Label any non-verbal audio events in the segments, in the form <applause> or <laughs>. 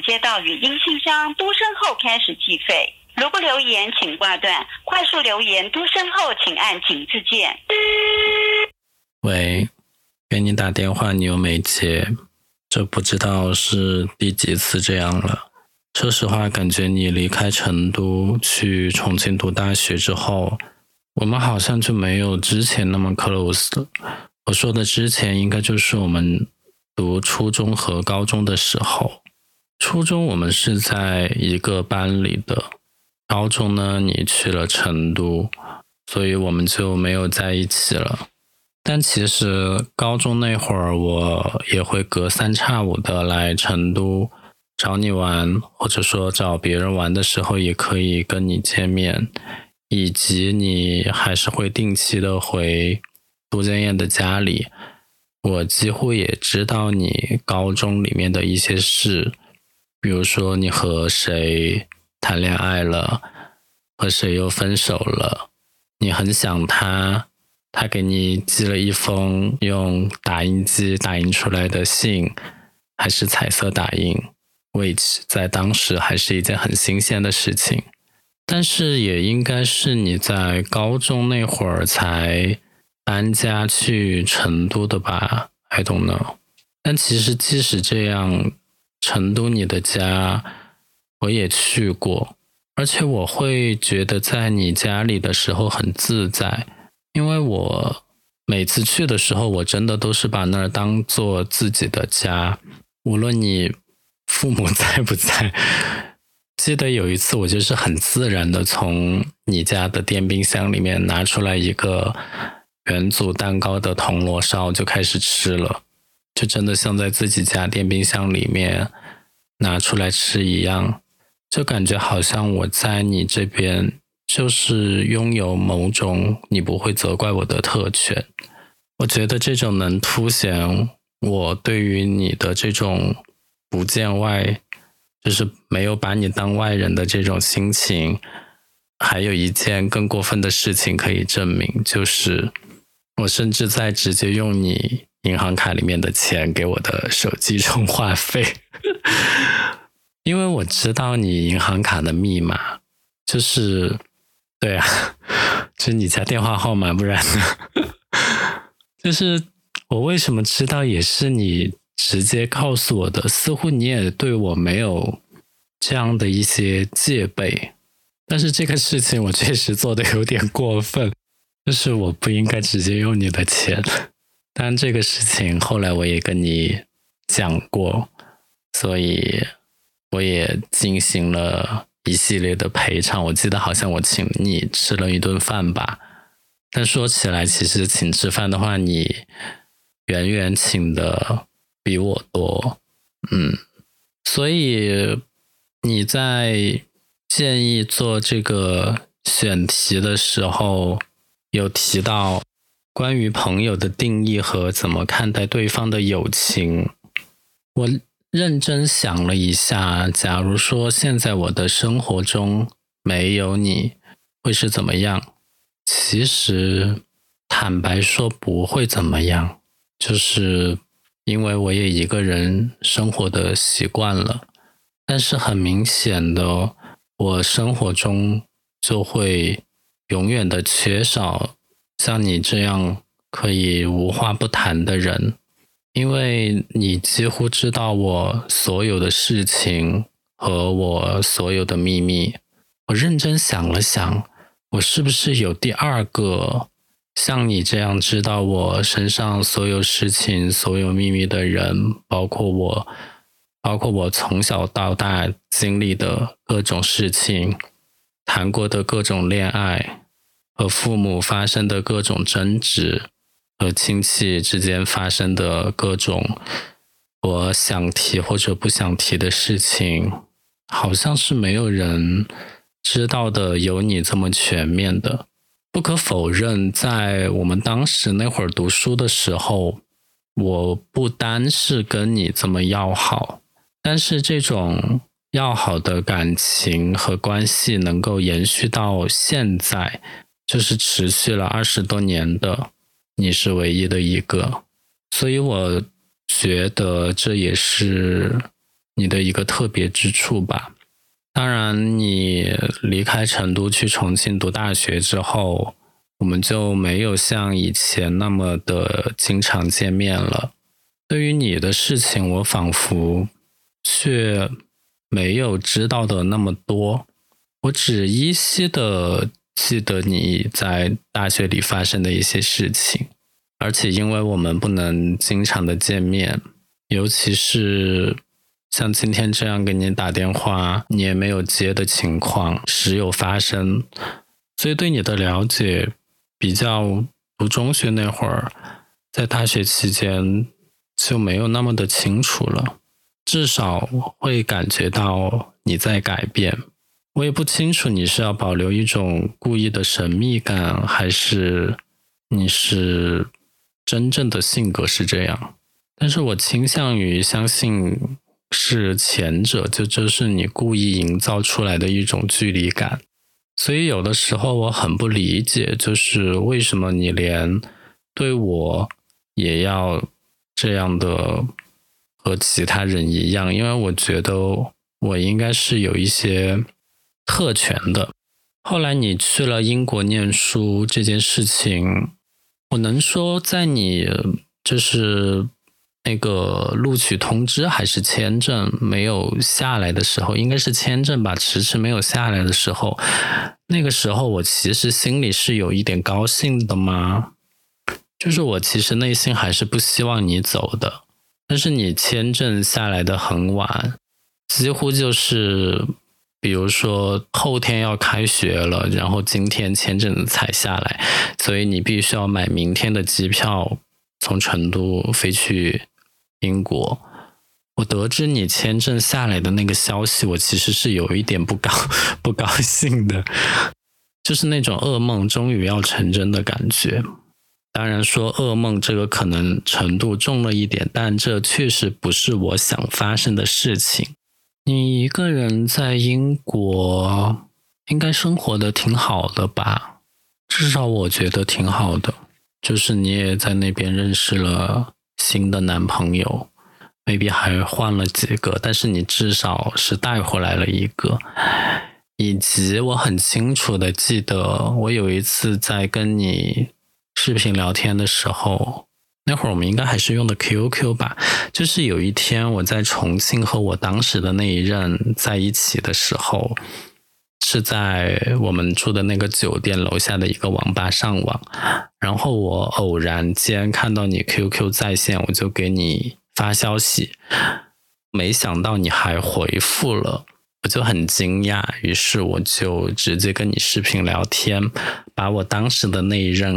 接到语音信箱，嘟声后开始计费。如不留言，请挂断。快速留言，嘟声后请按请字键。喂，给你打电话，你又没接，这不知道是第几次这样了。说实话，感觉你离开成都去重庆读大学之后，我们好像就没有之前那么 close 了。我说的之前，应该就是我们读初中和高中的时候。初中我们是在一个班里的。高中呢，你去了成都，所以我们就没有在一起了。但其实高中那会儿，我也会隔三差五的来成都找你玩，或者说找别人玩的时候，也可以跟你见面。以及你还是会定期的回杜建燕的家里，我几乎也知道你高中里面的一些事，比如说你和谁。谈恋爱了，和谁又分手了？你很想他，他给你寄了一封用打印机打印出来的信，还是彩色打印？which 在当时还是一件很新鲜的事情。但是也应该是你在高中那会儿才搬家去成都的吧？I don't know。但其实即使这样，成都你的家。我也去过，而且我会觉得在你家里的时候很自在，因为我每次去的时候，我真的都是把那儿当做自己的家，无论你父母 <laughs> 在不在。记得有一次，我就是很自然的从你家的电冰箱里面拿出来一个元祖蛋糕的铜锣烧，就开始吃了，就真的像在自己家电冰箱里面拿出来吃一样。就感觉好像我在你这边就是拥有某种你不会责怪我的特权，我觉得这种能凸显我对于你的这种不见外，就是没有把你当外人的这种心情。还有一件更过分的事情可以证明，就是我甚至在直接用你银行卡里面的钱给我的手机充话费。因为我知道你银行卡的密码，就是，对啊，就你家电话号码，不然呢？<laughs> 就是我为什么知道，也是你直接告诉我的。似乎你也对我没有这样的一些戒备，但是这个事情我确实做的有点过分，就是我不应该直接用你的钱。但这个事情后来我也跟你讲过，所以。我也进行了一系列的赔偿，我记得好像我请你吃了一顿饭吧。但说起来，其实请吃饭的话，你远远请的比我多，嗯。所以你在建议做这个选题的时候，有提到关于朋友的定义和怎么看待对方的友情，我。认真想了一下，假如说现在我的生活中没有你，会是怎么样？其实，坦白说不会怎么样，就是因为我也一个人生活的习惯了。但是很明显的，我生活中就会永远的缺少像你这样可以无话不谈的人。因为你几乎知道我所有的事情和我所有的秘密，我认真想了想，我是不是有第二个像你这样知道我身上所有事情、所有秘密的人？包括我，包括我从小到大经历的各种事情，谈过的各种恋爱，和父母发生的各种争执。和亲戚之间发生的各种我想提或者不想提的事情，好像是没有人知道的，有你这么全面的。不可否认，在我们当时那会儿读书的时候，我不单是跟你这么要好，但是这种要好的感情和关系能够延续到现在，就是持续了二十多年的。你是唯一的一个，所以我觉得这也是你的一个特别之处吧。当然，你离开成都去重庆读大学之后，我们就没有像以前那么的经常见面了。对于你的事情，我仿佛却没有知道的那么多。我只依稀的记得你在大学里发生的一些事情，而且因为我们不能经常的见面，尤其是。像今天这样给你打电话，你也没有接的情况时有发生，所以对你的了解比较读中学那会儿，在大学期间就没有那么的清楚了。至少会感觉到你在改变。我也不清楚你是要保留一种故意的神秘感，还是你是真正的性格是这样。但是我倾向于相信。是前者，就这是你故意营造出来的一种距离感，所以有的时候我很不理解，就是为什么你连对我也要这样的和其他人一样？因为我觉得我应该是有一些特权的。后来你去了英国念书这件事情，我能说在你就是。那个录取通知还是签证没有下来的时候，应该是签证吧，迟迟没有下来的时候，那个时候我其实心里是有一点高兴的嘛，就是我其实内心还是不希望你走的，但是你签证下来的很晚，几乎就是比如说后天要开学了，然后今天签证才下来，所以你必须要买明天的机票从成都飞去。英国，我得知你签证下来的那个消息，我其实是有一点不高不高兴的，就是那种噩梦终于要成真的感觉。当然说噩梦这个可能程度重了一点，但这确实不是我想发生的事情。你一个人在英国，应该生活的挺好的吧？至少我觉得挺好的。就是你也在那边认识了。新的男朋友，maybe 还换了几个，但是你至少是带回来了一个。以及我很清楚的记得，我有一次在跟你视频聊天的时候，那会儿我们应该还是用的 QQ 吧。就是有一天我在重庆和我当时的那一任在一起的时候。是在我们住的那个酒店楼下的一个网吧上网，然后我偶然间看到你 QQ 在线，我就给你发消息，没想到你还回复了，我就很惊讶，于是我就直接跟你视频聊天，把我当时的那一任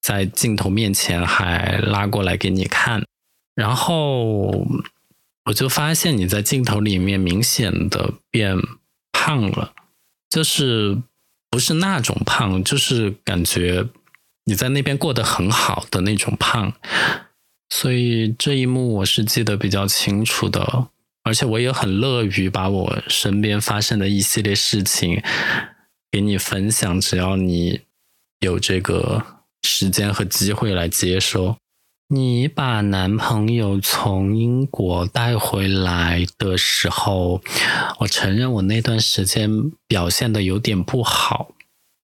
在镜头面前还拉过来给你看，然后我就发现你在镜头里面明显的变胖了。就是不是那种胖，就是感觉你在那边过得很好的那种胖，所以这一幕我是记得比较清楚的，而且我也很乐于把我身边发生的一系列事情给你分享，只要你有这个时间和机会来接收。你把男朋友从英国带回来的时候，我承认我那段时间表现的有点不好，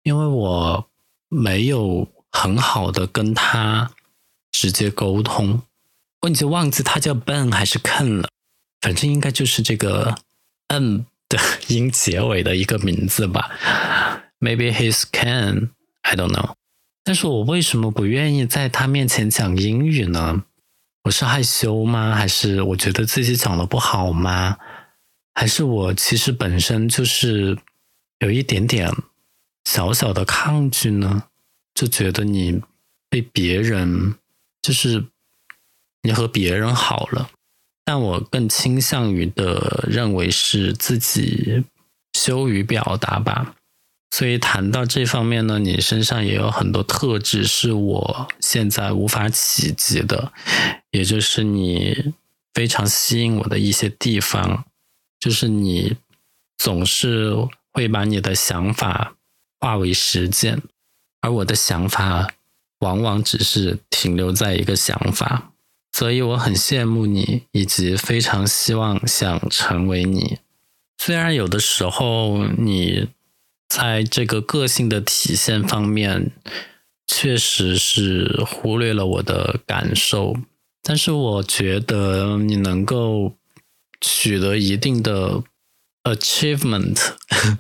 因为我没有很好的跟他直接沟通，我已经忘记他叫 Ben 还是 Ken 了，反正应该就是这个 N 的 <laughs> 音结尾的一个名字吧，Maybe he's Ken，I don't know。但是我为什么不愿意在他面前讲英语呢？我是害羞吗？还是我觉得自己讲的不好吗？还是我其实本身就是有一点点小小的抗拒呢？就觉得你被别人，就是你和别人好了，但我更倾向于的认为是自己羞于表达吧。所以谈到这方面呢，你身上也有很多特质是我现在无法企及的，也就是你非常吸引我的一些地方，就是你总是会把你的想法化为实践，而我的想法往往只是停留在一个想法。所以我很羡慕你，以及非常希望想成为你。虽然有的时候你在这个个性的体现方面，确实是忽略了我的感受，但是我觉得你能够取得一定的 achievement，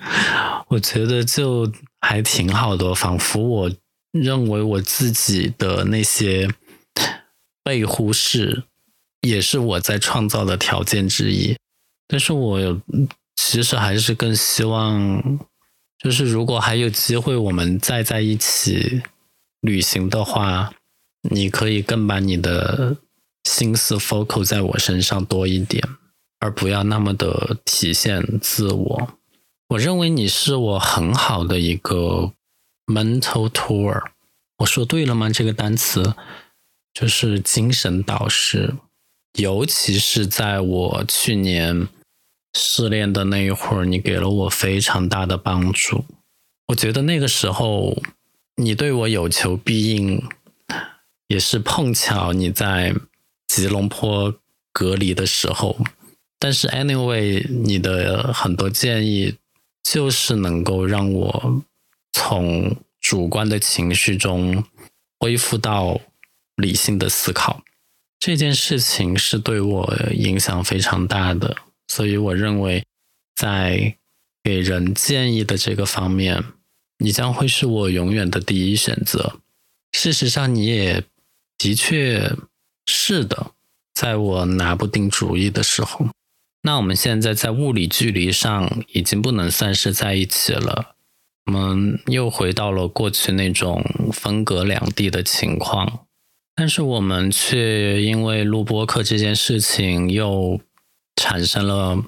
<laughs> 我觉得就还挺好的，仿佛我认为我自己的那些被忽视，也是我在创造的条件之一。但是我其实还是更希望，就是如果还有机会，我们再在一起旅行的话，你可以更把你的心思 focus 在我身上多一点。而不要那么的体现自我。我认为你是我很好的一个 mental tour。我说对了吗？这个单词就是精神导师。尤其是在我去年失恋的那一会儿，你给了我非常大的帮助。我觉得那个时候你对我有求必应，也是碰巧你在吉隆坡隔离的时候。但是，anyway，你的很多建议就是能够让我从主观的情绪中恢复到理性的思考。这件事情是对我影响非常大的，所以我认为在给人建议的这个方面，你将会是我永远的第一选择。事实上，你也的确是的，在我拿不定主意的时候。那我们现在在物理距离上已经不能算是在一起了，我们又回到了过去那种分隔两地的情况，但是我们却因为录播课这件事情又产生了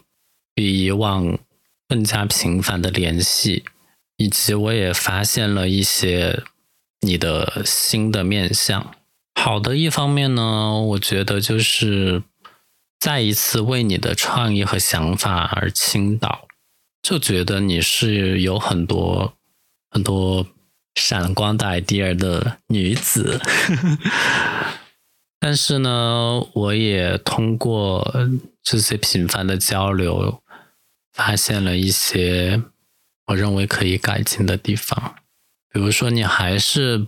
比以往更加频繁的联系，以及我也发现了一些你的新的面相。好的一方面呢，我觉得就是。再一次为你的创意和想法而倾倒，就觉得你是有很多很多闪光的 idea 的女子。<laughs> 但是呢，我也通过这些频繁的交流，发现了一些我认为可以改进的地方。比如说，你还是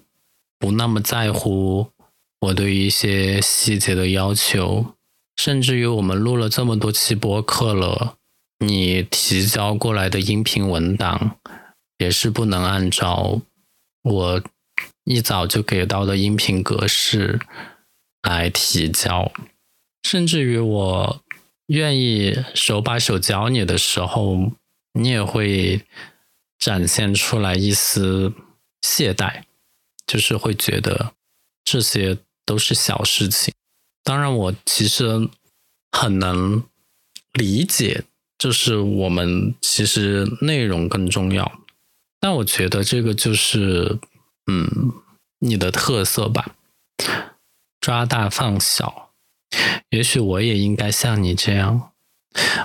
不那么在乎我对于一些细节的要求。甚至于我们录了这么多期播客了，你提交过来的音频文档也是不能按照我一早就给到的音频格式来提交。甚至于我愿意手把手教你的时候，你也会展现出来一丝懈怠，就是会觉得这些都是小事情。当然，我其实很能理解，就是我们其实内容更重要。但我觉得这个就是，嗯，你的特色吧，抓大放小。也许我也应该像你这样。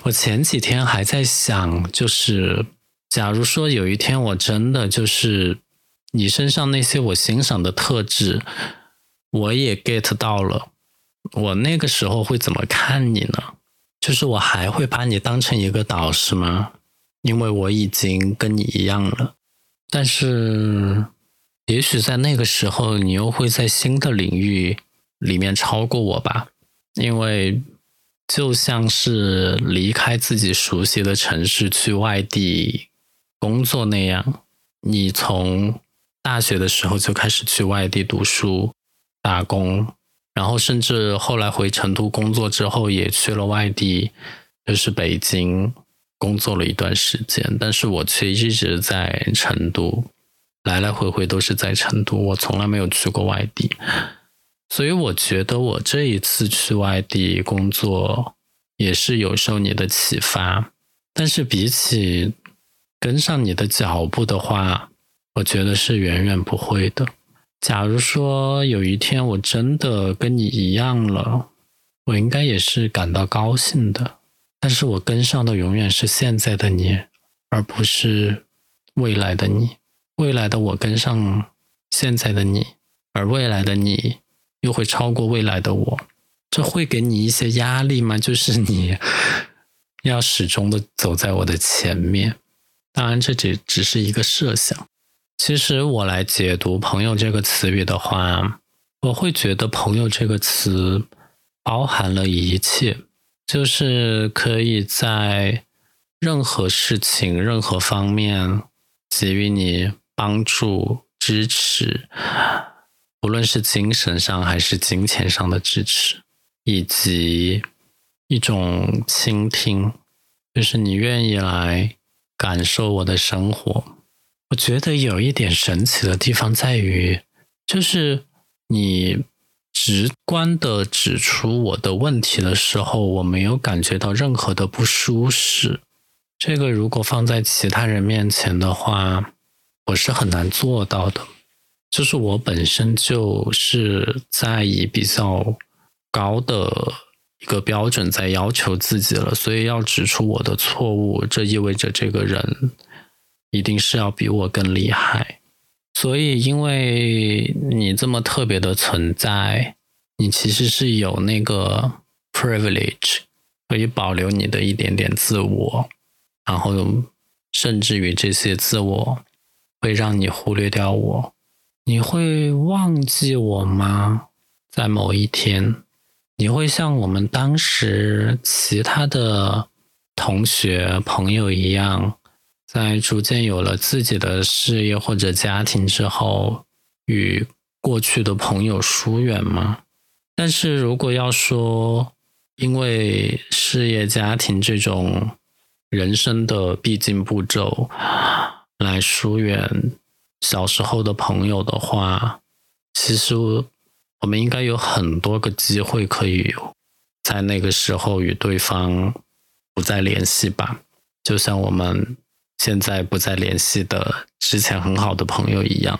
我前几天还在想，就是假如说有一天我真的就是你身上那些我欣赏的特质，我也 get 到了。我那个时候会怎么看你呢？就是我还会把你当成一个导师吗？因为我已经跟你一样了。但是，也许在那个时候，你又会在新的领域里面超过我吧？因为就像是离开自己熟悉的城市去外地工作那样，你从大学的时候就开始去外地读书、打工。然后，甚至后来回成都工作之后，也去了外地，就是北京工作了一段时间。但是我却一直在成都，来来回回都是在成都，我从来没有去过外地。所以我觉得我这一次去外地工作，也是有受你的启发。但是比起跟上你的脚步的话，我觉得是远远不会的。假如说有一天我真的跟你一样了，我应该也是感到高兴的。但是我跟上的永远是现在的你，而不是未来的你。未来的我跟上现在的你，而未来的你又会超过未来的我。这会给你一些压力吗？就是你 <laughs> 要始终的走在我的前面。当然，这只只是一个设想。其实我来解读“朋友”这个词语的话，我会觉得“朋友”这个词包含了一切，就是可以在任何事情、任何方面给予你帮助、支持，无论是精神上还是金钱上的支持。以及一种倾听，就是你愿意来感受我的生活。我觉得有一点神奇的地方在于，就是你直观的指出我的问题的时候，我没有感觉到任何的不舒适。这个如果放在其他人面前的话，我是很难做到的。就是我本身就是在以比较。高的一个标准在要求自己了，所以要指出我的错误，这意味着这个人一定是要比我更厉害。所以，因为你这么特别的存在，你其实是有那个 privilege 可以保留你的一点点自我，然后甚至于这些自我会让你忽略掉我。你会忘记我吗？在某一天？你会像我们当时其他的同学朋友一样，在逐渐有了自己的事业或者家庭之后，与过去的朋友疏远吗？但是如果要说因为事业家庭这种人生的必经步骤来疏远小时候的朋友的话，其实。我们应该有很多个机会可以在那个时候与对方不再联系吧，就像我们现在不再联系的之前很好的朋友一样。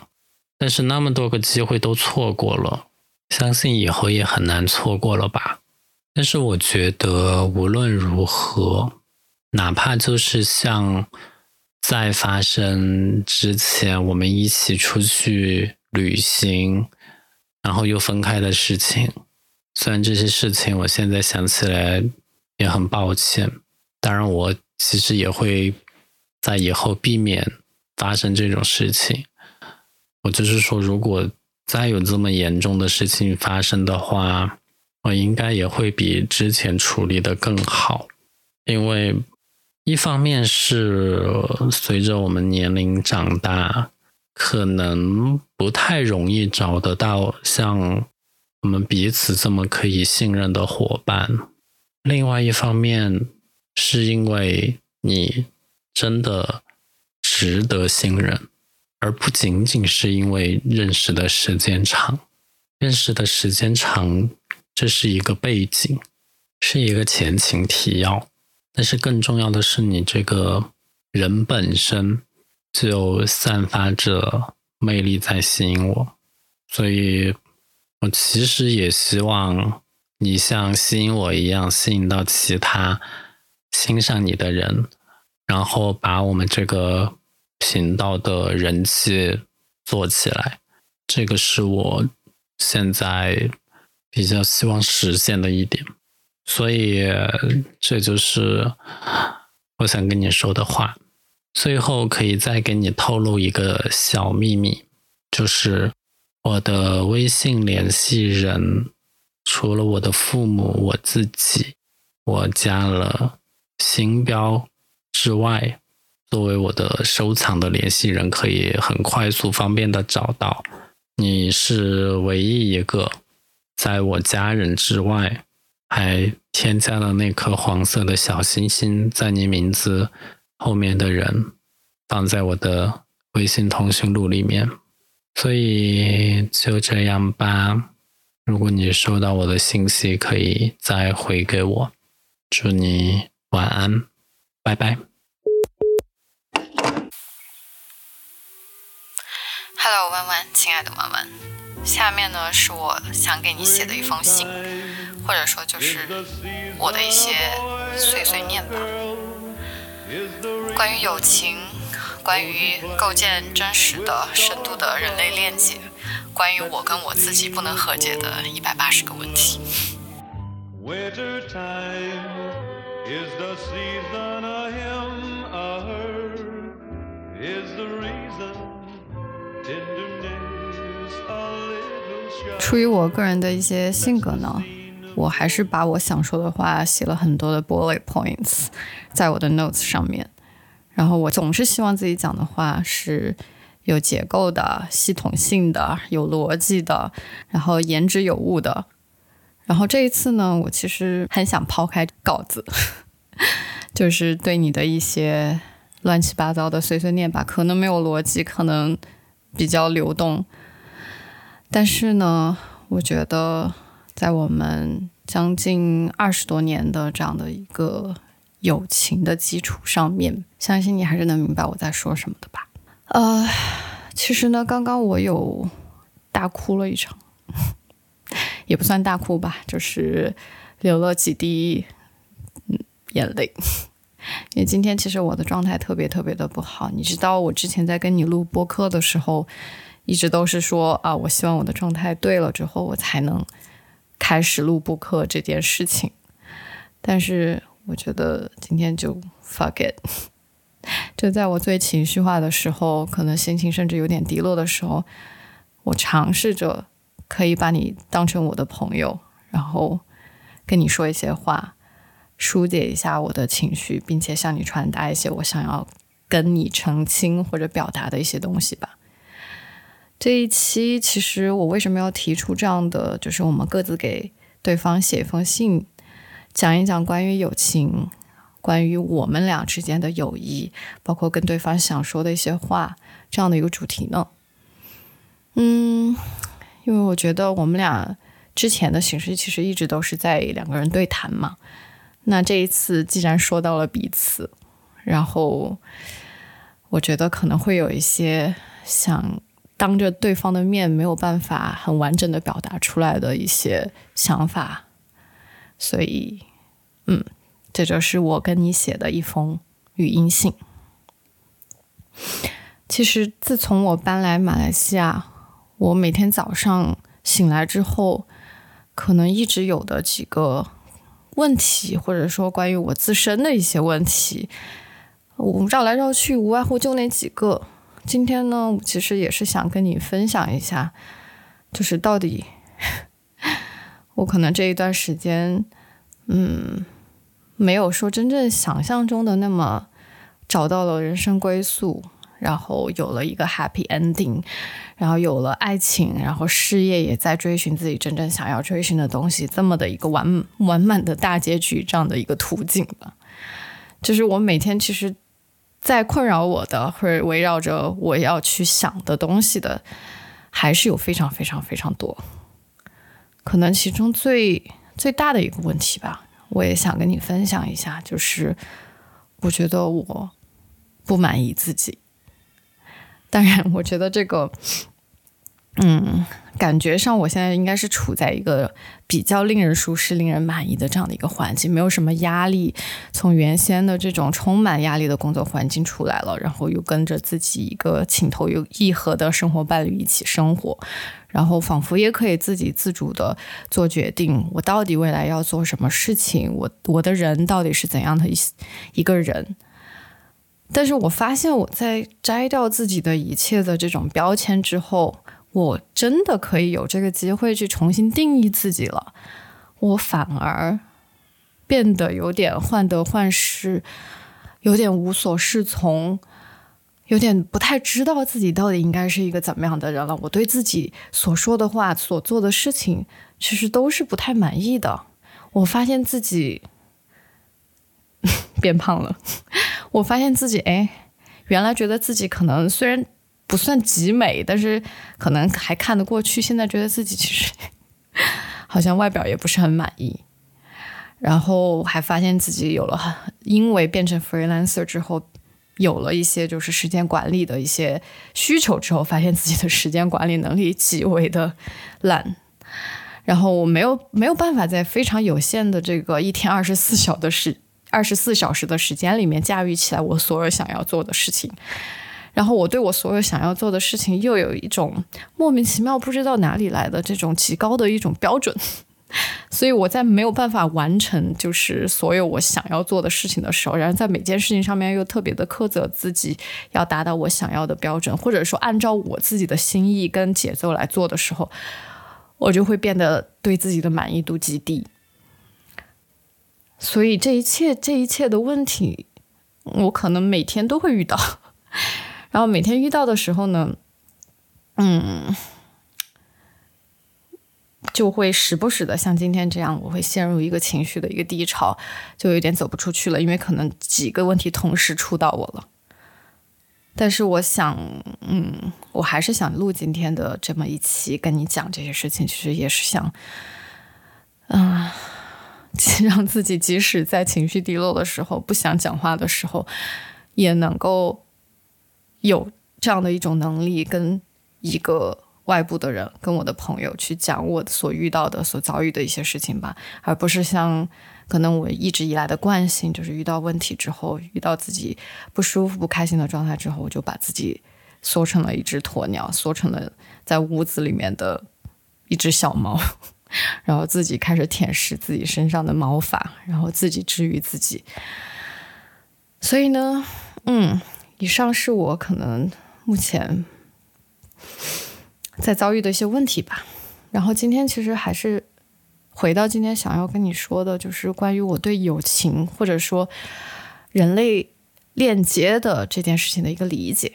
但是那么多个机会都错过了，相信以后也很难错过了吧。但是我觉得无论如何，哪怕就是像在发生之前，我们一起出去旅行。然后又分开的事情，虽然这些事情我现在想起来也很抱歉，当然我其实也会在以后避免发生这种事情。我就是说，如果再有这么严重的事情发生的话，我应该也会比之前处理的更好，因为一方面是随着我们年龄长大。可能不太容易找得到像我们彼此这么可以信任的伙伴。另外一方面，是因为你真的值得信任，而不仅仅是因为认识的时间长。认识的时间长，这是一个背景，是一个前情提要。但是更重要的是，你这个人本身。就散发着魅力在吸引我，所以我其实也希望你像吸引我一样，吸引到其他欣赏你的人，然后把我们这个频道的人气做起来。这个是我现在比较希望实现的一点，所以这就是我想跟你说的话。最后可以再给你透露一个小秘密，就是我的微信联系人，除了我的父母、我自己，我加了星标之外，作为我的收藏的联系人，可以很快速、方便的找到。你是唯一一个在我家人之外，还添加了那颗黄色的小星星在你名字。后面的人放在我的微信通讯录里面，所以就这样吧。如果你收到我的信息，可以再回给我。祝你晚安，拜拜。Hello，弯弯，亲爱的弯弯，下面呢是我想给你写的一封信，或者说就是我的一些碎碎念吧。关于友情，关于构建真实的、深度的人类链接，关于我跟我自己不能和解的一百八十个问题。出于我个人的一些性格呢，我还是把我想说的话写了很多的 bullet points <laughs> 在我的 notes 上面。然后我总是希望自己讲的话是有结构的、系统性的、有逻辑的，然后言之有物的。然后这一次呢，我其实很想抛开稿子，<laughs> 就是对你的一些乱七八糟的碎碎念吧，可能没有逻辑，可能比较流动。但是呢，我觉得在我们将近二十多年的这样的一个友情的基础上面，相信你还是能明白我在说什么的吧。呃，其实呢，刚刚我有大哭了一场，<laughs> 也不算大哭吧，就是流了几滴眼泪。<laughs> 因为今天其实我的状态特别特别的不好，你知道，我之前在跟你录播客的时候，一直都是说啊，我希望我的状态对了之后，我才能开始录播客这件事情。但是我觉得今天就 fuck it，<laughs> 就在我最情绪化的时候，可能心情甚至有点低落的时候，我尝试着可以把你当成我的朋友，然后跟你说一些话，疏解一下我的情绪，并且向你传达一些我想要跟你澄清或者表达的一些东西吧。这一期其实我为什么要提出这样的，就是我们各自给对方写一封信，讲一讲关于友情，关于我们俩之间的友谊，包括跟对方想说的一些话，这样的一个主题呢？嗯，因为我觉得我们俩之前的形式其实一直都是在两个人对谈嘛。那这一次既然说到了彼此，然后我觉得可能会有一些想当着对方的面没有办法很完整的表达出来的一些想法，所以，嗯，这就是我跟你写的一封语音信。其实自从我搬来马来西亚，我每天早上醒来之后，可能一直有的几个问题，或者说关于我自身的一些问题，我绕来绕去，无外乎就那几个。今天呢，其实也是想跟你分享一下，就是到底 <laughs> 我可能这一段时间，嗯，没有说真正想象中的那么找到了人生归宿，然后有了一个 happy ending，然后有了爱情，然后事业也在追寻自己真正想要追寻的东西，这么的一个完完满的大结局，这样的一个途径吧。就是我每天其实。在困扰我的，或者围绕着我要去想的东西的，还是有非常非常非常多。可能其中最最大的一个问题吧，我也想跟你分享一下，就是我觉得我不满意自己。当然，我觉得这个，嗯，感觉上我现在应该是处在一个比较令人舒适、令人满意的这样的一个环境，没有什么压力。从原先的这种充满压力的工作环境出来了，然后又跟着自己一个情投意合的生活伴侣一起生活，然后仿佛也可以自己自主的做决定，我到底未来要做什么事情，我我的人到底是怎样的一一个人。但是我发现我在摘掉自己的一切的这种标签之后，我真的可以有这个机会去重新定义自己了。我反而变得有点患得患失，有点无所适从，有点不太知道自己到底应该是一个怎么样的人了。我对自己所说的话、所做的事情，其实都是不太满意的。我发现自己 <laughs> 变胖了。我发现自己，哎，原来觉得自己可能虽然不算极美，但是可能还看得过去。现在觉得自己其实好像外表也不是很满意，然后还发现自己有了，因为变成 freelancer 之后，有了一些就是时间管理的一些需求之后，发现自己的时间管理能力极为的烂，然后我没有没有办法在非常有限的这个一天二十四小的时。二十四小时的时间里面驾驭起来我所有想要做的事情，然后我对我所有想要做的事情又有一种莫名其妙不知道哪里来的这种极高的一种标准，<laughs> 所以我在没有办法完成就是所有我想要做的事情的时候，然后在每件事情上面又特别的苛责自己，要达到我想要的标准，或者说按照我自己的心意跟节奏来做的时候，我就会变得对自己的满意度极低。所以这一切这一切的问题，我可能每天都会遇到，然后每天遇到的时候呢，嗯。就会时不时的像今天这样，我会陷入一个情绪的一个低潮，就有点走不出去了，因为可能几个问题同时触到我了。但是我想，嗯，我还是想录今天的这么一期，跟你讲这些事情，其实也是想，啊，<laughs> 让自己即使在情绪低落的时候，不想讲话的时候，也能够有这样的一种能力跟一个。外部的人跟我的朋友去讲我所遇到的、所遭遇的一些事情吧，而不是像可能我一直以来的惯性，就是遇到问题之后，遇到自己不舒服、不开心的状态之后，我就把自己缩成了一只鸵鸟，缩成了在屋子里面的一只小猫，<laughs> 然后自己开始舔舐自己身上的毛发，然后自己治愈自己。所以呢，嗯，以上是我可能目前。在遭遇的一些问题吧，然后今天其实还是回到今天想要跟你说的，就是关于我对友情或者说人类链接的这件事情的一个理解。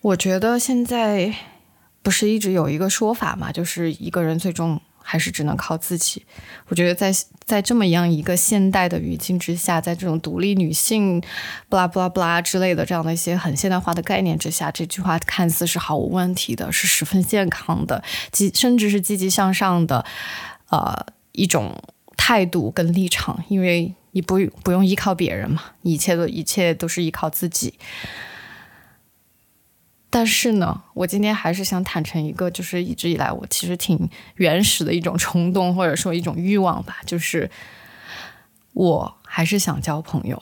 我觉得现在不是一直有一个说法嘛，就是一个人最终。还是只能靠自己。我觉得在在这么样一个现代的语境之下，在这种独立女性，不拉不拉不拉之类的这样的一些很现代化的概念之下，这句话看似是毫无问题的，是十分健康的，积甚至是积极向上的，呃，一种态度跟立场。因为你不不用依靠别人嘛，一切的一切都是依靠自己。但是呢，我今天还是想坦诚一个，就是一直以来我其实挺原始的一种冲动，或者说一种欲望吧，就是我还是想交朋友，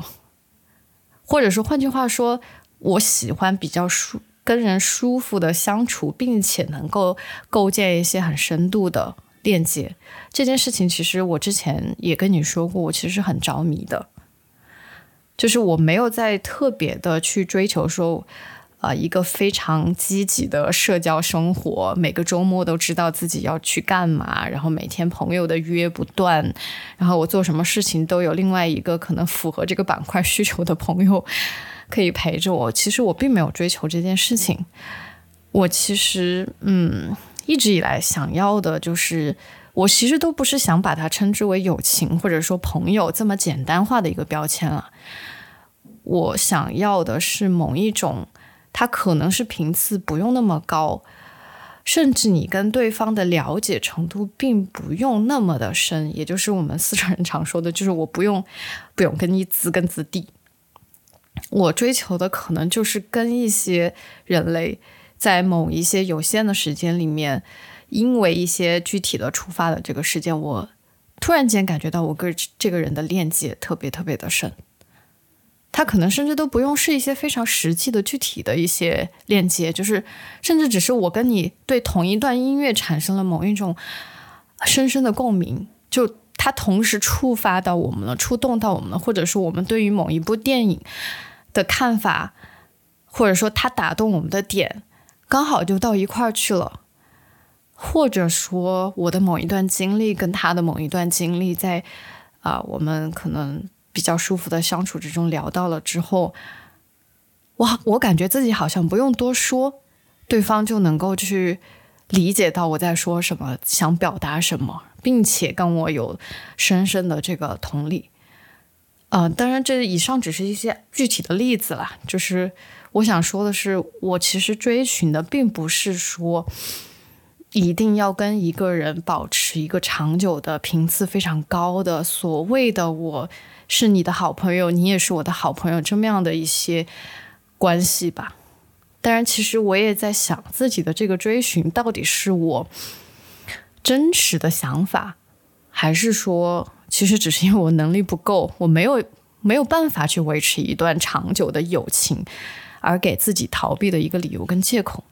或者说换句话说，我喜欢比较舒跟人舒服的相处，并且能够构建一些很深度的链接。这件事情其实我之前也跟你说过，我其实是很着迷的，就是我没有在特别的去追求说。啊，一个非常积极的社交生活，每个周末都知道自己要去干嘛，然后每天朋友的约不断，然后我做什么事情都有另外一个可能符合这个板块需求的朋友可以陪着我。其实我并没有追求这件事情，我其实嗯，一直以来想要的就是，我其实都不是想把它称之为友情或者说朋友这么简单化的一个标签了，我想要的是某一种。它可能是频次不用那么高，甚至你跟对方的了解程度并不用那么的深，也就是我们四川人常说的，就是我不用不用跟你自根知地。我追求的可能就是跟一些人类在某一些有限的时间里面，因为一些具体的触发的这个事件，我突然间感觉到我跟这个人的链接特别特别的深。他可能甚至都不用是一些非常实际的、具体的一些链接，就是甚至只是我跟你对同一段音乐产生了某一种深深的共鸣，就它同时触发到我们了、触动到我们了，或者说我们对于某一部电影的看法，或者说它打动我们的点刚好就到一块儿去了，或者说我的某一段经历跟他的某一段经历在啊，我们可能。比较舒服的相处之中聊到了之后，我，我感觉自己好像不用多说，对方就能够去理解到我在说什么，想表达什么，并且跟我有深深的这个同理。呃，当然，这以上只是一些具体的例子啦。就是我想说的是，我其实追寻的并不是说一定要跟一个人保持一个长久的频次非常高的所谓的我。是你的好朋友，你也是我的好朋友，这么样的一些关系吧。当然，其实我也在想，自己的这个追寻到底是我真实的想法，还是说，其实只是因为我能力不够，我没有没有办法去维持一段长久的友情，而给自己逃避的一个理由跟借口。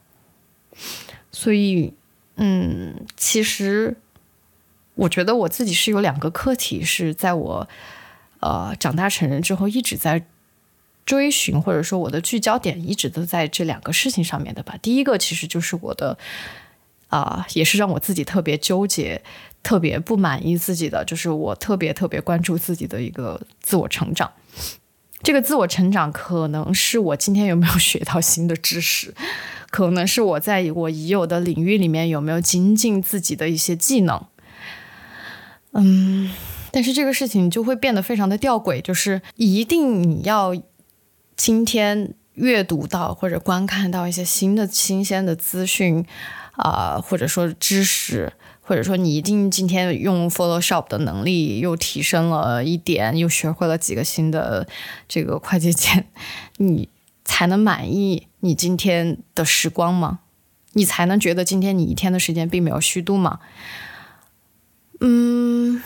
所以，嗯，其实我觉得我自己是有两个课题是在我呃长大成人之后一直在追寻，或者说我的聚焦点一直都在这两个事情上面的吧。第一个其实就是我的啊、也是让我自己特别纠结、特别不满意自己的，就是我特别特别关注自己的一个自我成长。这个自我成长可能是我今天有没有学到新的知识，可能是我在我已有的领域里面有没有精进自己的一些技能。嗯，但是这个事情就会变得非常的吊诡，就是一定你要今天阅读到或者观看到一些新的新鲜的资讯啊、或者说知识，或者说你一定今天用 Photoshop 的能力又提升了一点，又学会了几个新的这个快捷键，你才能满意你今天的时光吗？你才能觉得今天你一天的时间并没有虚度吗？嗯，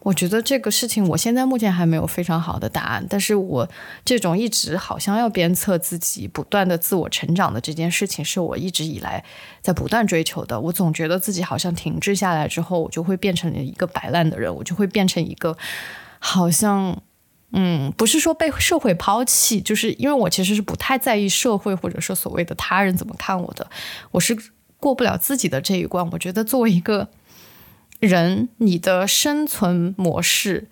我觉得这个事情我现在目前还没有非常好的答案，但是我这种一直好像要鞭策自己、不断的自我成长的这件事情，是我一直以来在不断追求的。我总觉得自己好像停滞下来之后，我就会变成一个摆烂的人，我就会变成一个好像。嗯，不是说被社会抛弃，就是因为我其实是不太在意社会或者说所谓的他人怎么看我的，我是过不了自己的这一关。我觉得作为一个人，你的生存模式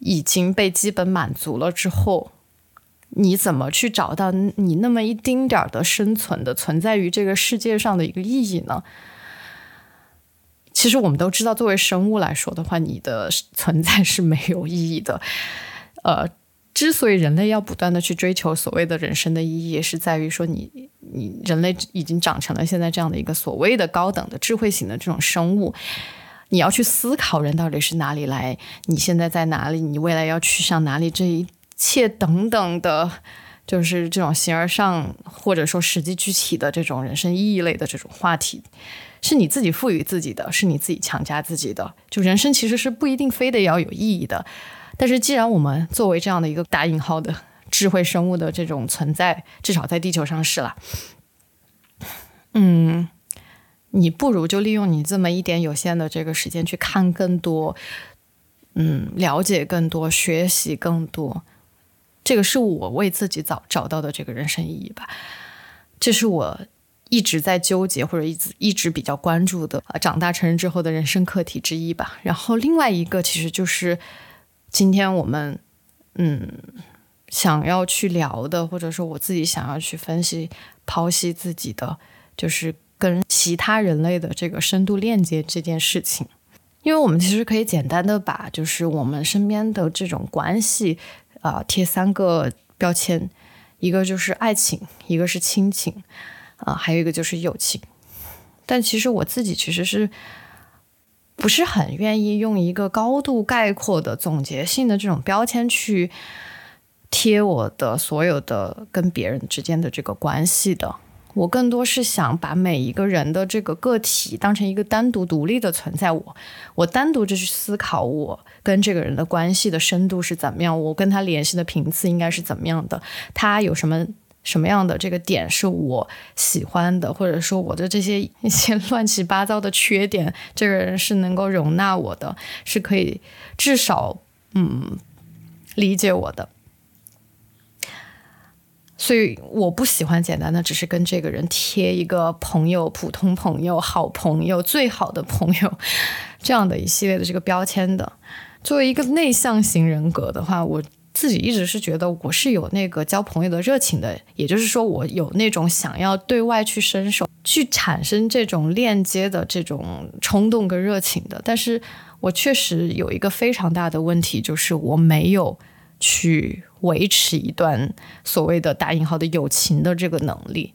已经被基本满足了之后，你怎么去找到你那么一丁点儿的生存的存在于这个世界上的一个意义呢？其实我们都知道，作为生物来说的话，你的存在是没有意义的。呃，之所以人类要不断的去追求所谓的人生的意义，是在于说你你人类已经长成了现在这样的一个所谓的高等的智慧型的这种生物，你要去思考人到底是哪里来，你现在在哪里，你未来要去向哪里，这一切等等的，就是这种形而上或者说实际具体的这种人生意义类的这种话题。是你自己赋予自己的，是你自己强加自己的。就人生其实是不一定非得要有意义的，但是既然我们作为这样的一个打引号的智慧生物的这种存在，至少在地球上是了，嗯，你不如就利用你这么一点有限的这个时间去看更多，嗯，了解更多，学习更多。这个是我为自己找找到的这个人生意义吧，这是我一直在纠结或者一直一直比较关注的啊，长大成人之后的人生课题之一吧。然后另外一个其实就是今天我们嗯想要去聊的，或者说我自己想要去分析剖析自己的，就是跟其他人类的这个深度链接这件事情。因为我们其实可以简单的把就是我们身边的这种关系啊、贴三个标签，一个就是爱情，一个是亲情，啊、还有一个就是友情。但其实我自己其实是不是很愿意用一个高度概括的总结性的这种标签去贴我的所有的跟别人之间的这个关系的。我更多是想把每一个人的这个个体当成一个单独独立的存在我，我单独就去思考我跟这个人的关系的深度是怎么样，我跟他联系的频次应该是怎么样的，他有什么什么样的这个点是我喜欢的，或者说我的这些一些乱七八糟的缺点，这个人是能够容纳我的，是可以至少嗯理解我的。所以我不喜欢简单的只是跟这个人贴一个朋友、普通朋友、好朋友、最好的朋友这样的一系列的这个标签的。作为一个内向型人格的话，我自己一直是觉得我是有那个交朋友的热情的，也就是说，我有那种想要对外去伸手、去产生这种链接的这种冲动跟热情的。但是我确实有一个非常大的问题，就是我没有去维持一段所谓的打引号的友情的这个能力。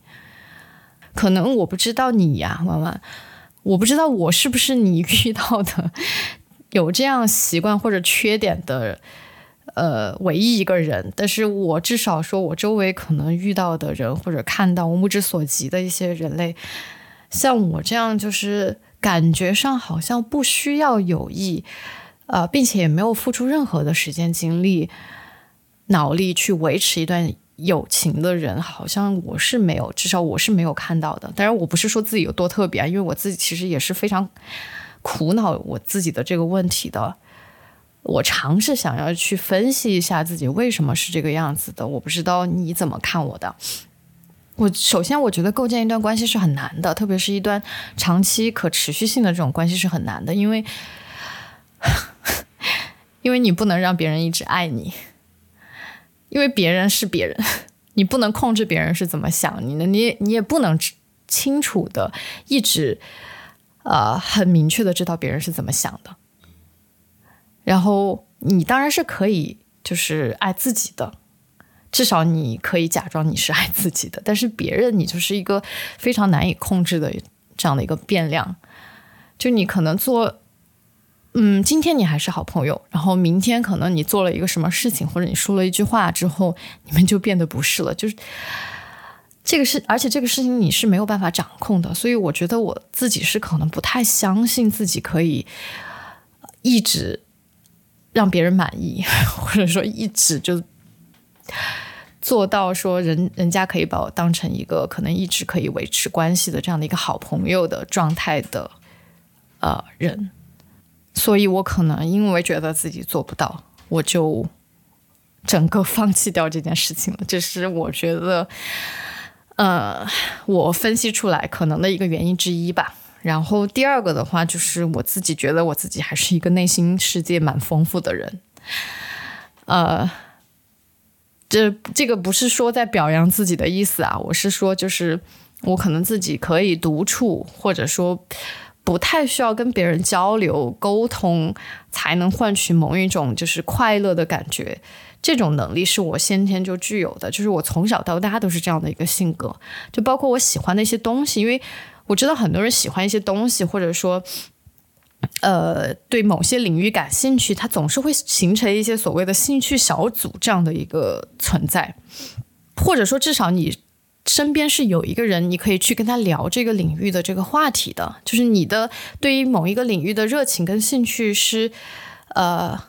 可能我不知道你呀，婉婉，我不知道我是不是你遇到的有这样习惯或者缺点的，呃，唯一一个人。但是我至少说，我周围可能遇到的人或者看到我目之所及的一些人类，像我这样，就是感觉上好像不需要有意，呃，并且也没有付出任何的时间精力、脑力去维持一段友情的人，好像我是没有，至少我是没有看到的。当然，我不是说自己有多特别啊，因为我自己其实也是非常苦恼我自己的这个问题的。我尝试想要去分析一下自己为什么是这个样子的。我不知道你怎么看我的。我首先我觉得构建一段关系是很难的，特别是一段长期可持续性的这种关系是很难的，因为 <laughs> 因为你不能让别人一直爱你，因为别人是别人，你不能控制别人是怎么想你的，你你也不能清楚的一直呃很明确的知道别人是怎么想的。然后你当然是可以就是爱自己的。至少你可以假装你是爱自己的，但是别人你就是一个非常难以控制的这样的一个变量。就你可能做，嗯，今天你还是好朋友，然后明天可能你做了一个什么事情，或者你说了一句话之后，你们就变得不是了。就是这个事，而且这个事情你是没有办法掌控的。所以我觉得我自己是可能不太相信自己可以一直让别人满意，<laughs> 或者说一直就。做到说人人家可以把我当成一个可能一直可以维持关系的这样的一个好朋友的状态的呃人，所以我可能因为觉得自己做不到，我就整个放弃掉这件事情了。这是我觉得呃我分析出来可能的一个原因之一吧。然后第二个的话，就是我自己觉得我自己还是一个内心世界蛮丰富的人，呃。这这个不是说在表扬自己的意思啊，我是说，就是我可能自己可以独处，或者说不太需要跟别人交流沟通，才能换取某一种就是快乐的感觉。这种能力是我先天就具有的，就是我从小到大都是这样的一个性格。就包括我喜欢的一些东西，因为我知道很多人喜欢一些东西，或者说。呃，对某些领域感兴趣，他总是会形成一些所谓的兴趣小组这样的一个存在，或者说至少你身边是有一个人，你可以去跟他聊这个领域的这个话题的，就是你的对于某一个领域的热情跟兴趣是呃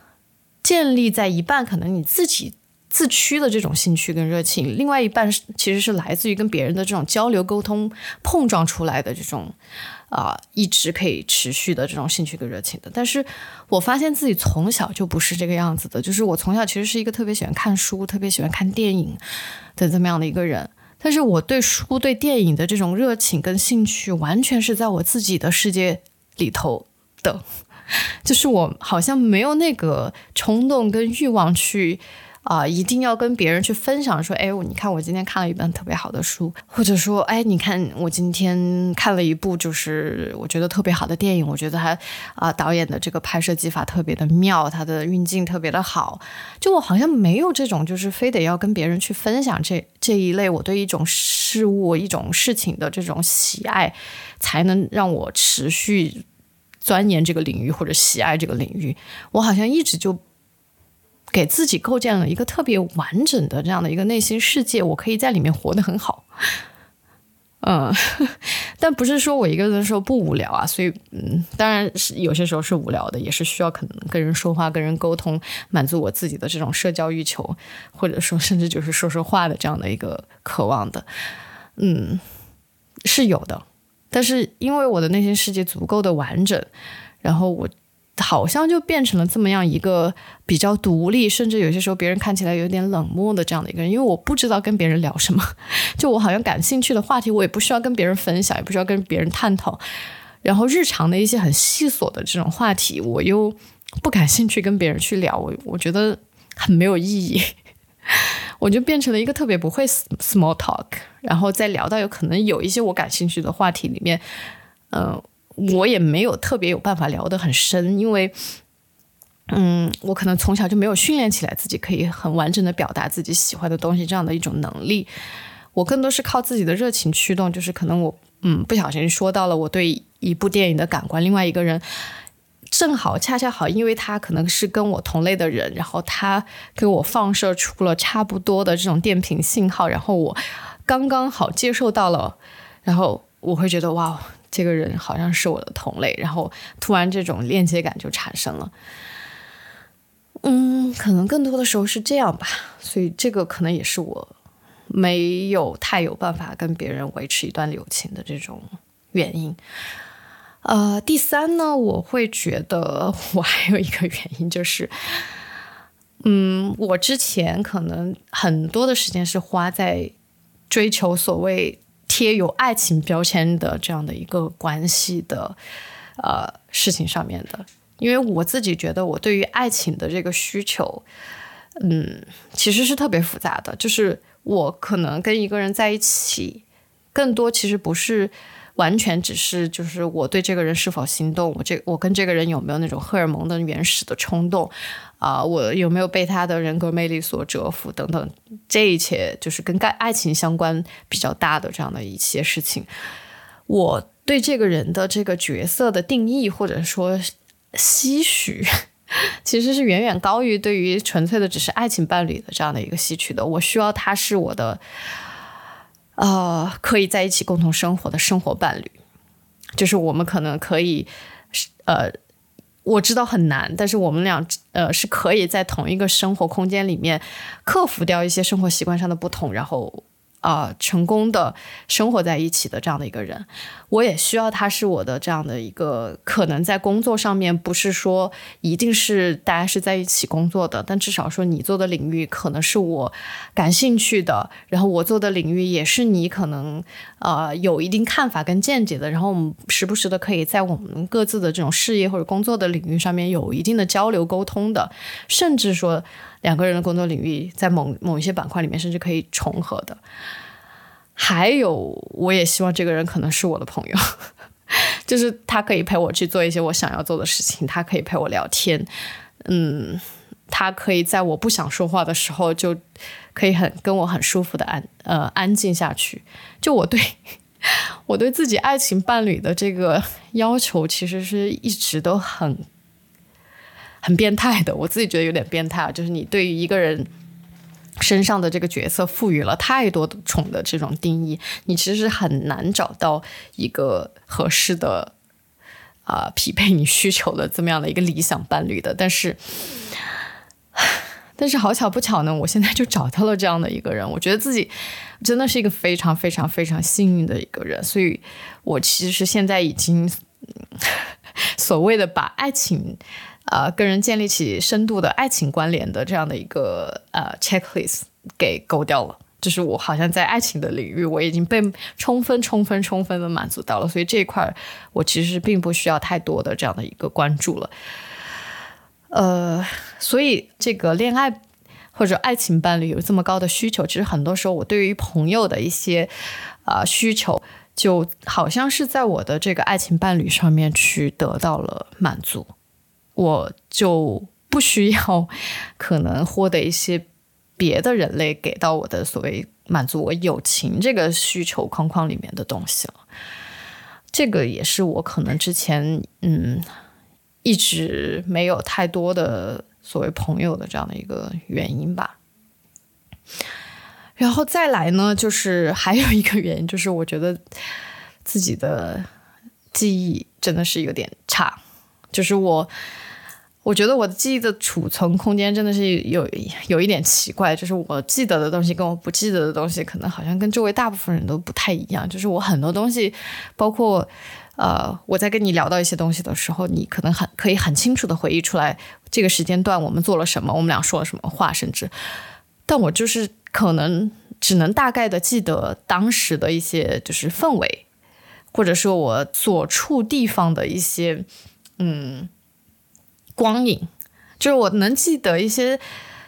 建立在一半可能你自己自驱的这种兴趣跟热情，另外一半是其实是来自于跟别人的这种交流沟通碰撞出来的这种。啊，一直可以持续的这种兴趣跟热情的，但是我发现自己从小就不是这个样子的，就是我从小其实是一个特别喜欢看书、特别喜欢看电影的这么样的一个人，但是我对书、对电影的这种热情跟兴趣，完全是在我自己的世界里头的，<laughs> 就是我好像没有那个冲动跟欲望去。啊，一定要跟别人去分享，说，哎，你看我今天看了一本特别好的书，或者说，哎，你看我今天看了一部就是我觉得特别好的电影，我觉得他啊导演的这个拍摄技法特别的妙，他的运镜特别的好，就我好像没有这种就是非得要跟别人去分享这这一类我对一种事物、一种事情的这种喜爱，才能让我持续钻研这个领域或者喜爱这个领域，我好像一直就。给自己构建了一个特别完整的这样的一个内心世界，我可以在里面活得很好。嗯，<laughs> 但不是说我一个人的时候不无聊啊，所以嗯，当然是有些时候是无聊的，也是需要可能跟人说话、跟人沟通，满足我自己的这种社交欲求，或者说甚至就是说说话的这样的一个渴望的。嗯，是有的，但是因为我的内心世界足够的完整，然后我。好像就变成了这么样一个比较独立，甚至有些时候别人看起来有点冷漠的这样的一个人，因为我不知道跟别人聊什么，<laughs> 就我好像感兴趣的话题，我也不需要跟别人分享，也不需要跟别人探讨，然后日常的一些很细琐的这种话题，我又不感兴趣跟别人去聊，我我觉得很没有意义，<laughs> 我就变成了一个特别不会 small talk，然后再聊到有可能有一些我感兴趣的话题里面，嗯。我也没有特别有办法聊得很深，因为，嗯，我可能从小就没有训练起来自己可以很完整的表达自己喜欢的东西这样的一种能力。我更多是靠自己的热情驱动，就是可能我嗯不小心说到了我对一部电影的感官，另外一个人正好恰恰好，因为他可能是跟我同类的人，然后他给我放射出了差不多的这种电瓶信号，然后我刚刚好接受到了，然后我会觉得哇。这个人好像是我的同类，然后突然这种链接感就产生了。嗯，可能更多的时候是这样吧，所以这个可能也是我没有太有办法跟别人维持一段友情的这种原因。呃，第三呢，我会觉得我还有一个原因就是，嗯，我之前可能很多的时间是花在追求所谓贴有爱情标签的这样的一个关系的呃事情上面的，因为我自己觉得我对于爱情的这个需求，嗯，其实是特别复杂的，就是我可能跟一个人在一起，更多其实不是。完全只是就是我对这个人是否心动，我这我跟这个人有没有那种荷尔蒙的原始的冲动啊、我有没有被他的人格魅力所折服等等，这一切就是跟爱爱情相关比较大的这样的一些事情。我对这个人的这个角色的定义或者说期许，其实是远远高于对于纯粹的只是爱情伴侣的这样的一个吸取的。我需要他是我的。呃，可以在一起共同生活的生活伴侣，就是我们可能可以，呃，我知道很难，但是我们俩呃是可以在同一个生活空间里面克服掉一些生活习惯上的不同，然后、呃、成功的生活在一起的这样的一个人。我也需要他是我的这样的一个，可能在工作上面不是说一定是大家是在一起工作的，但至少说你做的领域可能是我感兴趣的，然后我做的领域也是你可能呃有一定看法跟见解的，然后我们时不时的可以在我们各自的这种事业或者工作的领域上面有一定的交流沟通的，甚至说两个人的工作领域在某某一些板块里面甚至可以重合的。还有，我也希望这个人可能是我的朋友，<laughs> 就是他可以陪我去做一些我想要做的事情，他可以陪我聊天，嗯，他可以在我不想说话的时候，就可以很跟我很舒服的安呃安静下去。就我对 <laughs> 我对自己爱情伴侣的这个要求，其实是一直都很很变态的，我自己觉得有点变态啊，就是你对于一个人。身上的这个角色赋予了太多的重的这种定义，你其实是很难找到一个合适的啊、匹配你需求的这么样的一个理想伴侣的。但是，但是好巧不巧呢，我现在就找到了这样的一个人，我觉得自己真的是一个非常非常非常幸运的一个人，所以我其实现在已经 <laughs> 所谓的把爱情。呃，跟人建立起深度的爱情关联的这样的一个呃 checklist 给勾掉了，就是我好像在爱情的领域我已经被充分、充分、充分的满足到了，所以这一块我其实并不需要太多的这样的一个关注了。呃，所以这个恋爱或者爱情伴侣有这么高的需求，其实很多时候我对于朋友的一些啊、需求，就好像是在我的这个爱情伴侣上面去得到了满足。我就不需要可能获得一些别的人类给到我的所谓满足我友情这个需求框框里面的东西了。这个也是我可能之前嗯一直没有太多的所谓朋友的这样的一个原因吧。然后再来呢，就是还有一个原因，就是我觉得自己的记忆真的是有点差，就是我。我觉得我的记忆的储存空间真的是有有一点奇怪，就是我记得的东西跟我不记得的东西，可能好像跟周围大部分人都不太一样。就是我很多东西，包括呃，我在跟你聊到一些东西的时候，你可能很可以很清楚的回忆出来这个时间段我们做了什么，我们俩说了什么话，甚至，但我就是可能只能大概的记得当时的一些就是氛围，或者说我所处地方的一些嗯。光影，就是我能记得一些，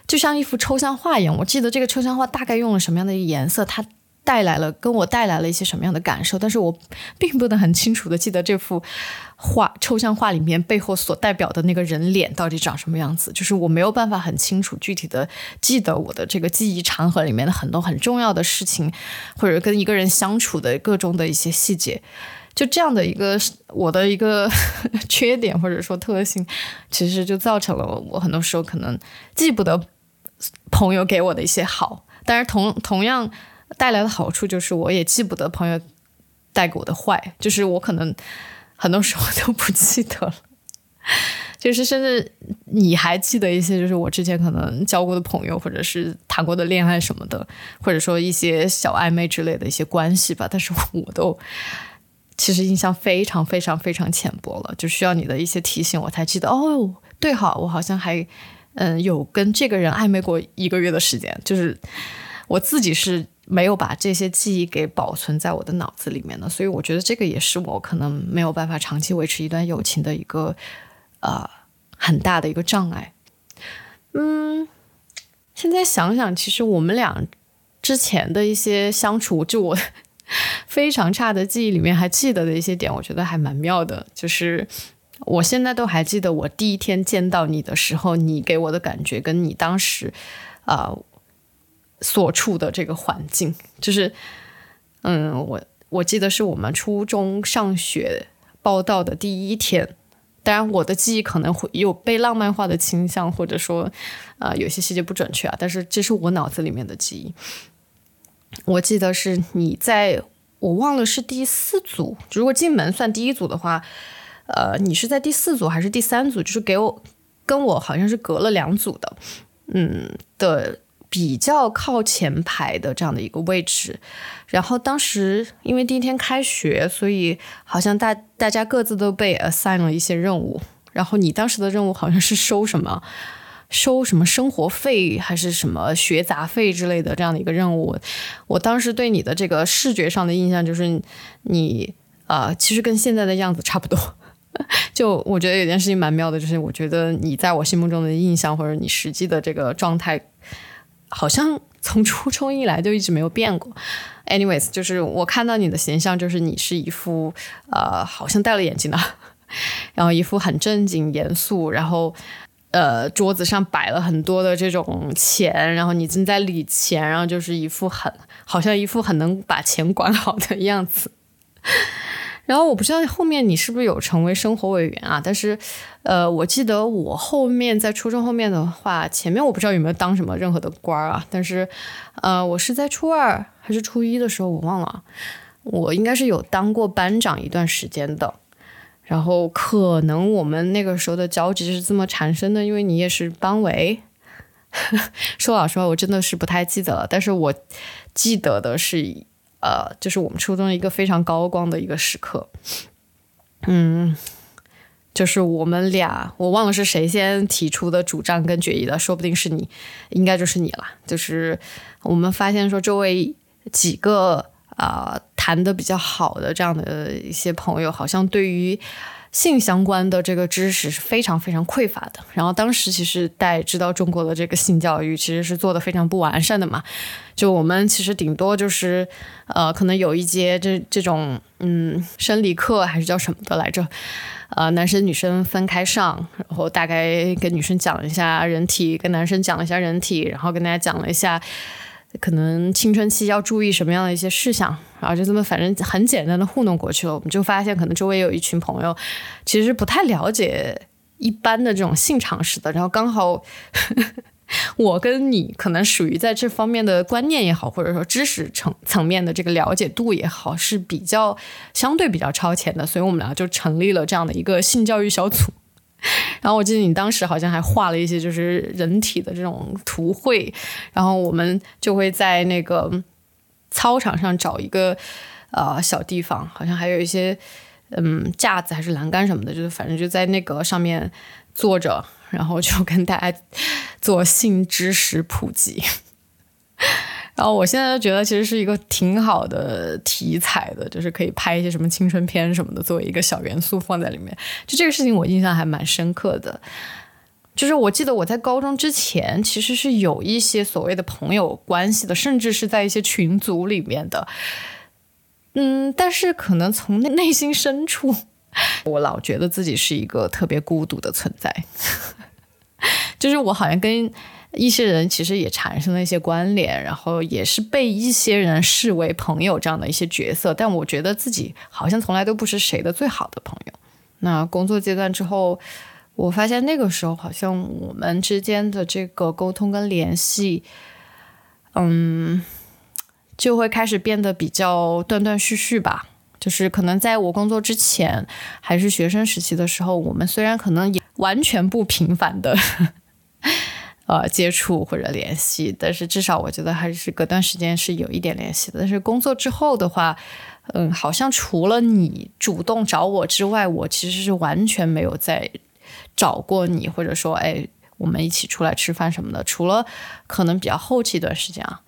就像一幅抽象画一样。我记得这个抽象画大概用了什么样的颜色，它带来了跟我带来了一些什么样的感受，但是我并不能很清楚的记得这幅画抽象画里面背后所代表的那个人脸到底长什么样子。就是我没有办法很清楚具体的记得我的这个记忆长河里面的很多很重要的事情，或者跟一个人相处的各种的一些细节。就这样的一个我的一个 <laughs> 缺点或者说特性，其实就造成了我很多时候可能记不得朋友给我的一些好，但是同同样带来的好处就是我也记不得朋友带给我的坏，就是我可能很多时候都不记得了，<laughs> 就是甚至你还记得一些，就是我之前可能交过的朋友，或者是谈过的恋爱什么的，或者说一些小暧昧之类的一些关系吧，但是我都。其实印象非常非常非常浅薄了，就需要你的一些提醒，我才记得哦，对哈，我好像还嗯有跟这个人暧昧过一个月的时间，就是我自己是没有把这些记忆给保存在我的脑子里面的，所以我觉得这个也是我可能没有办法长期维持一段友情的一个呃很大的一个障碍。嗯，现在想想，其实我们俩之前的一些相处，就我。<laughs> 非常差的记忆里面还记得的一些点，我觉得还蛮妙的。就是我现在都还记得我第一天见到你的时候，你给我的感觉跟你当时啊、所处的这个环境，就是嗯，我我记得是我们初中上学报道的第一天。当然，我的记忆可能会有被浪漫化的倾向，或者说，啊、有些细节不准确啊。但是这是我脑子里面的记忆。我记得是你在，我忘了是第四组，如果进门算第一组的话，呃，你是在第四组还是第三组？就是给我跟我好像是隔了两组的，嗯的比较靠前排的这样的一个位置。然后当时因为第一天开学，所以好像大大家各自都被 assign 了一些任务。然后你当时的任务好像是收什么？收什么生活费还是什么学杂费之类的这样的一个任务，我当时对你的这个视觉上的印象就是你呃，其实跟现在的样子差不多。<laughs> 就我觉得有件事情蛮妙的，就是我觉得你在我心目中的印象或者你实际的这个状态，好像从初中以来就一直没有变过。Anyways，就是我看到你的形象，就是你是一副呃，好像戴了眼镜的，<laughs> 然后一副很正经严肃，然后。呃，桌子上摆了很多的这种钱，然后你正在理钱，然后就是一副很好像一副很能把钱管好的样子。<laughs> 然后我不知道后面你是不是有成为生活委员啊？但是，呃，我记得我后面在初中后面的话，前面我不知道有没有当什么任何的官儿啊。但是，呃，我是在初二还是初一的时候，我忘了，我应该是有当过班长一段时间的。然后可能我们那个时候的交集是这么产生的，因为你也是班委。<laughs> 说老实话，我真的是不太记得了，但是我记得的是，呃，就是我们初中一个非常高光的一个时刻。嗯，就是我们俩，我忘了是谁先提出的主张跟决议的，说不定是你，应该就是你了。就是我们发现说，周围几个啊、谈的比较好的这样的一些朋友，好像对于性相关的这个知识是非常非常匮乏的。然后当时其实大家知道，中国的这个性教育其实是做的非常不完善的嘛。就我们其实顶多就是呃，可能有一节这这种嗯生理课还是叫什么的来着。呃，男生女生分开上，然后大概跟女生讲一下人体，跟男生讲了一下人体，然后跟大家讲了一下可能青春期要注意什么样的一些事项，然后就这么反正很简单的糊弄过去了。我们就发现，可能周围有一群朋友其实不太了解一般的这种性常识的，然后刚好 <laughs> 我跟你可能属于在这方面的观念也好，或者说知识层层面的这个了解度也好，是比较相对比较超前的，所以我们俩就成立了这样的一个性教育小组。然后我记得你当时好像还画了一些就是人体的这种图绘，然后我们就会在那个操场上找一个呃小地方，好像还有一些嗯架子还是栏杆什么的，就是反正就在那个上面坐着，然后就跟大家做性知识普及。然后我现在就觉得其实是一个挺好的题材的，就是可以拍一些什么青春片什么的，作为一个小元素放在里面。就这个事情我印象还蛮深刻的。就是我记得我在高中之前其实是有一些所谓的朋友关系的，甚至是在一些群组里面的。嗯，但是可能从内心深处，我老觉得自己是一个特别孤独的存在。<laughs> 就是我好像跟一些人其实也产生了一些关联，然后也是被一些人视为朋友这样的一些角色，但我觉得自己好像从来都不是谁的最好的朋友。那工作阶段之后，我发现那个时候好像我们之间的这个沟通跟联系，嗯，就会开始变得比较断断续续吧。就是可能在我工作之前，还是学生时期的时候，我们虽然可能也完全不频繁的呃接触或者联系，但是至少我觉得还是隔段时间是有一点联系的。但是工作之后的话，嗯，好像除了你主动找我之外，我其实是完全没有在找过你，或者说，哎，我们一起出来吃饭什么的。除了可能比较后期一段时间啊，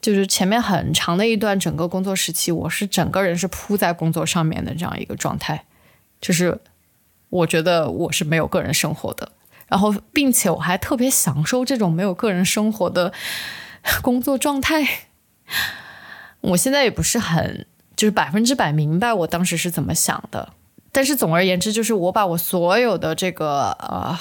就是前面很长的一段整个工作时期，我是整个人是扑在工作上面的这样一个状态，就是我觉得我是没有个人生活的，然后并且我还特别享受这种没有个人生活的 <laughs> 工作状态。我现在也不是很。就是百分之百明白我当时是怎么想的，但是总而言之，就是我把我所有的这个呃，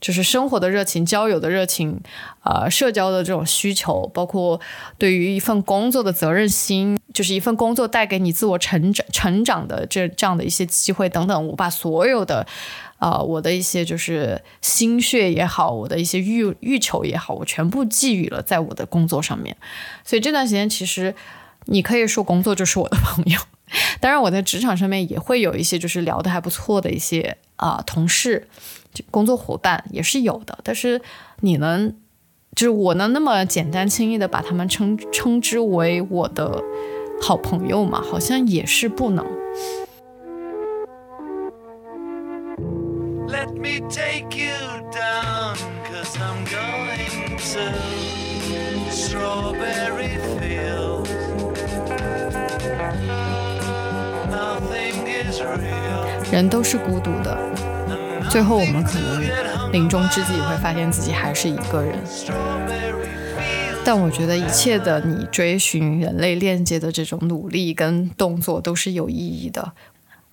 就是生活的热情、交友的热情、呃，社交的这种需求，包括对于一份工作的责任心，就是一份工作带给你自我成长、成长的这这样的一些机会等等，我把所有的啊，我的一些就是心血也好，我的一些欲欲求也好，我全部寄予了在我的工作上面，所以这段时间其实。你可以说工作就是我的朋友，当然我在职场上面也会有一些就是聊得还不错的一些啊同事，就工作伙伴也是有的。但是你能，就是我能那么简单轻易的把他们称称之为我的好朋友吗？好像也是不能。Let me take you down, cause I'm going to strawberry feel 人都是孤独的，最后我们可能临终之际会发现自己还是一个人。但我觉得一切的你追寻人类链接的这种努力跟动作都是有意义的。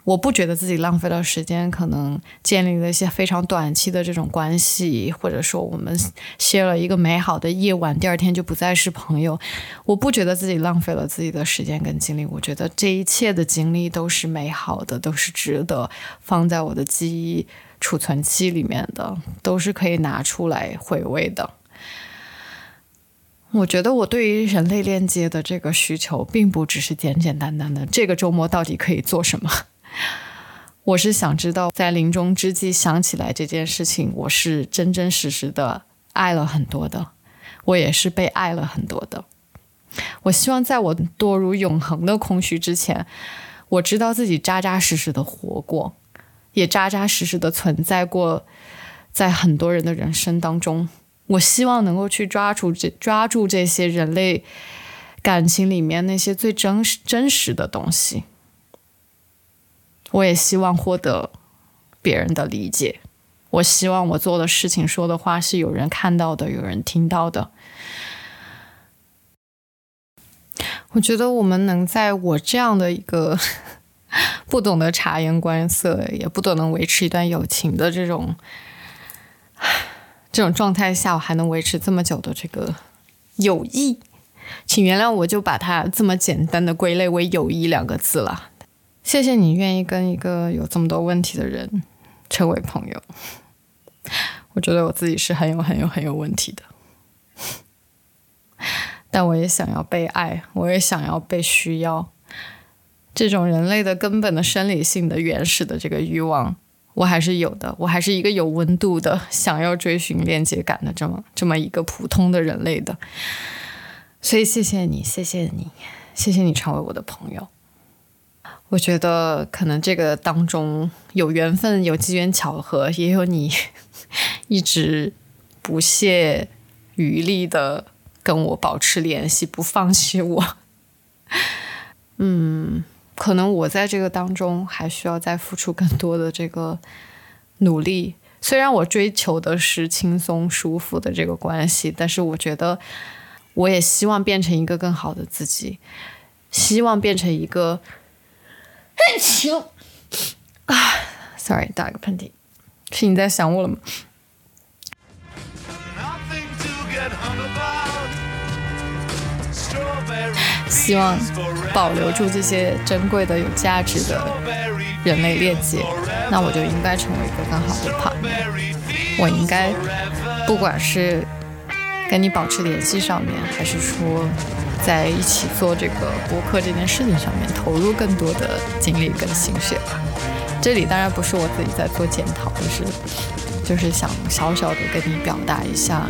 我不觉得自己浪费了时间，可能建立了一些非常短期的这种关系，或者说我们歇了一个美好的夜晚，第二天就不再是朋友。我不觉得自己浪费了自己的时间跟精力，我觉得这一切的经历都是美好的，都是值得放在我的记忆储存器里面的，都是可以拿出来回味的。我觉得我对于人类链接的这个需求，并不只是简简单单的这个周末到底可以做什么。我是想知道，在临终之际想起来这件事情，我是真真实实的爱了很多的，我也是被爱了很多的。我希望在我堕入永恒的空虚之前，我知道自己扎扎实实的活过，也扎扎实实的存在过在很多人的人生当中。我希望能够去抓住这抓住这些人类感情里面那些最真实真实的东西。我也希望获得别人的理解。我希望我做的事情、说的话是有人看到的、有人听到的。我觉得我们能在我这样的一个 <laughs> 不懂得察言观色、也不懂得维持一段友情的这种 <sighs> 这种状态下，我还能维持这么久的这个友谊，请原谅我就把它这么简单的归类为“友谊”两个字了。谢谢你愿意跟一个有这么多问题的人成为朋友。我觉得我自己是很有很有很有问题的，但我也想要被爱，我也想要被需要。这种人类的根本的生理性的原始的这个欲望，我还是有的。我还是一个有温度的，想要追寻链接感的这么这么一个普通的人类的。所以谢谢你，谢谢你，谢谢你成为我的朋友。我觉得可能这个当中有缘分，有机缘巧合，也有你 <laughs> 一直不懈余力的跟我保持联系，不放弃我。嗯，可能我在这个当中还需要再付出更多的这个努力。虽然我追求的是轻松舒服的这个关系，但是我觉得我也希望变成一个更好的自己，希望变成一个。行啊，sorry，打个喷嚏，是你在想我了吗？希望保留住这些珍贵的、有价值的人类链接，那我就应该成为一个更好的 partner。我应该，不管是跟你保持联系上面，还是说。在一起做这个博客这件事情上面投入更多的精力跟心血吧。这里当然不是我自己在做检讨，就是就是想小小的跟你表达一下，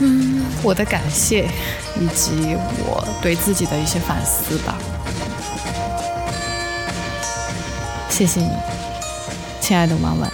嗯，我的感谢以及我对自己的一些反思吧。谢谢你，亲爱的婉婉。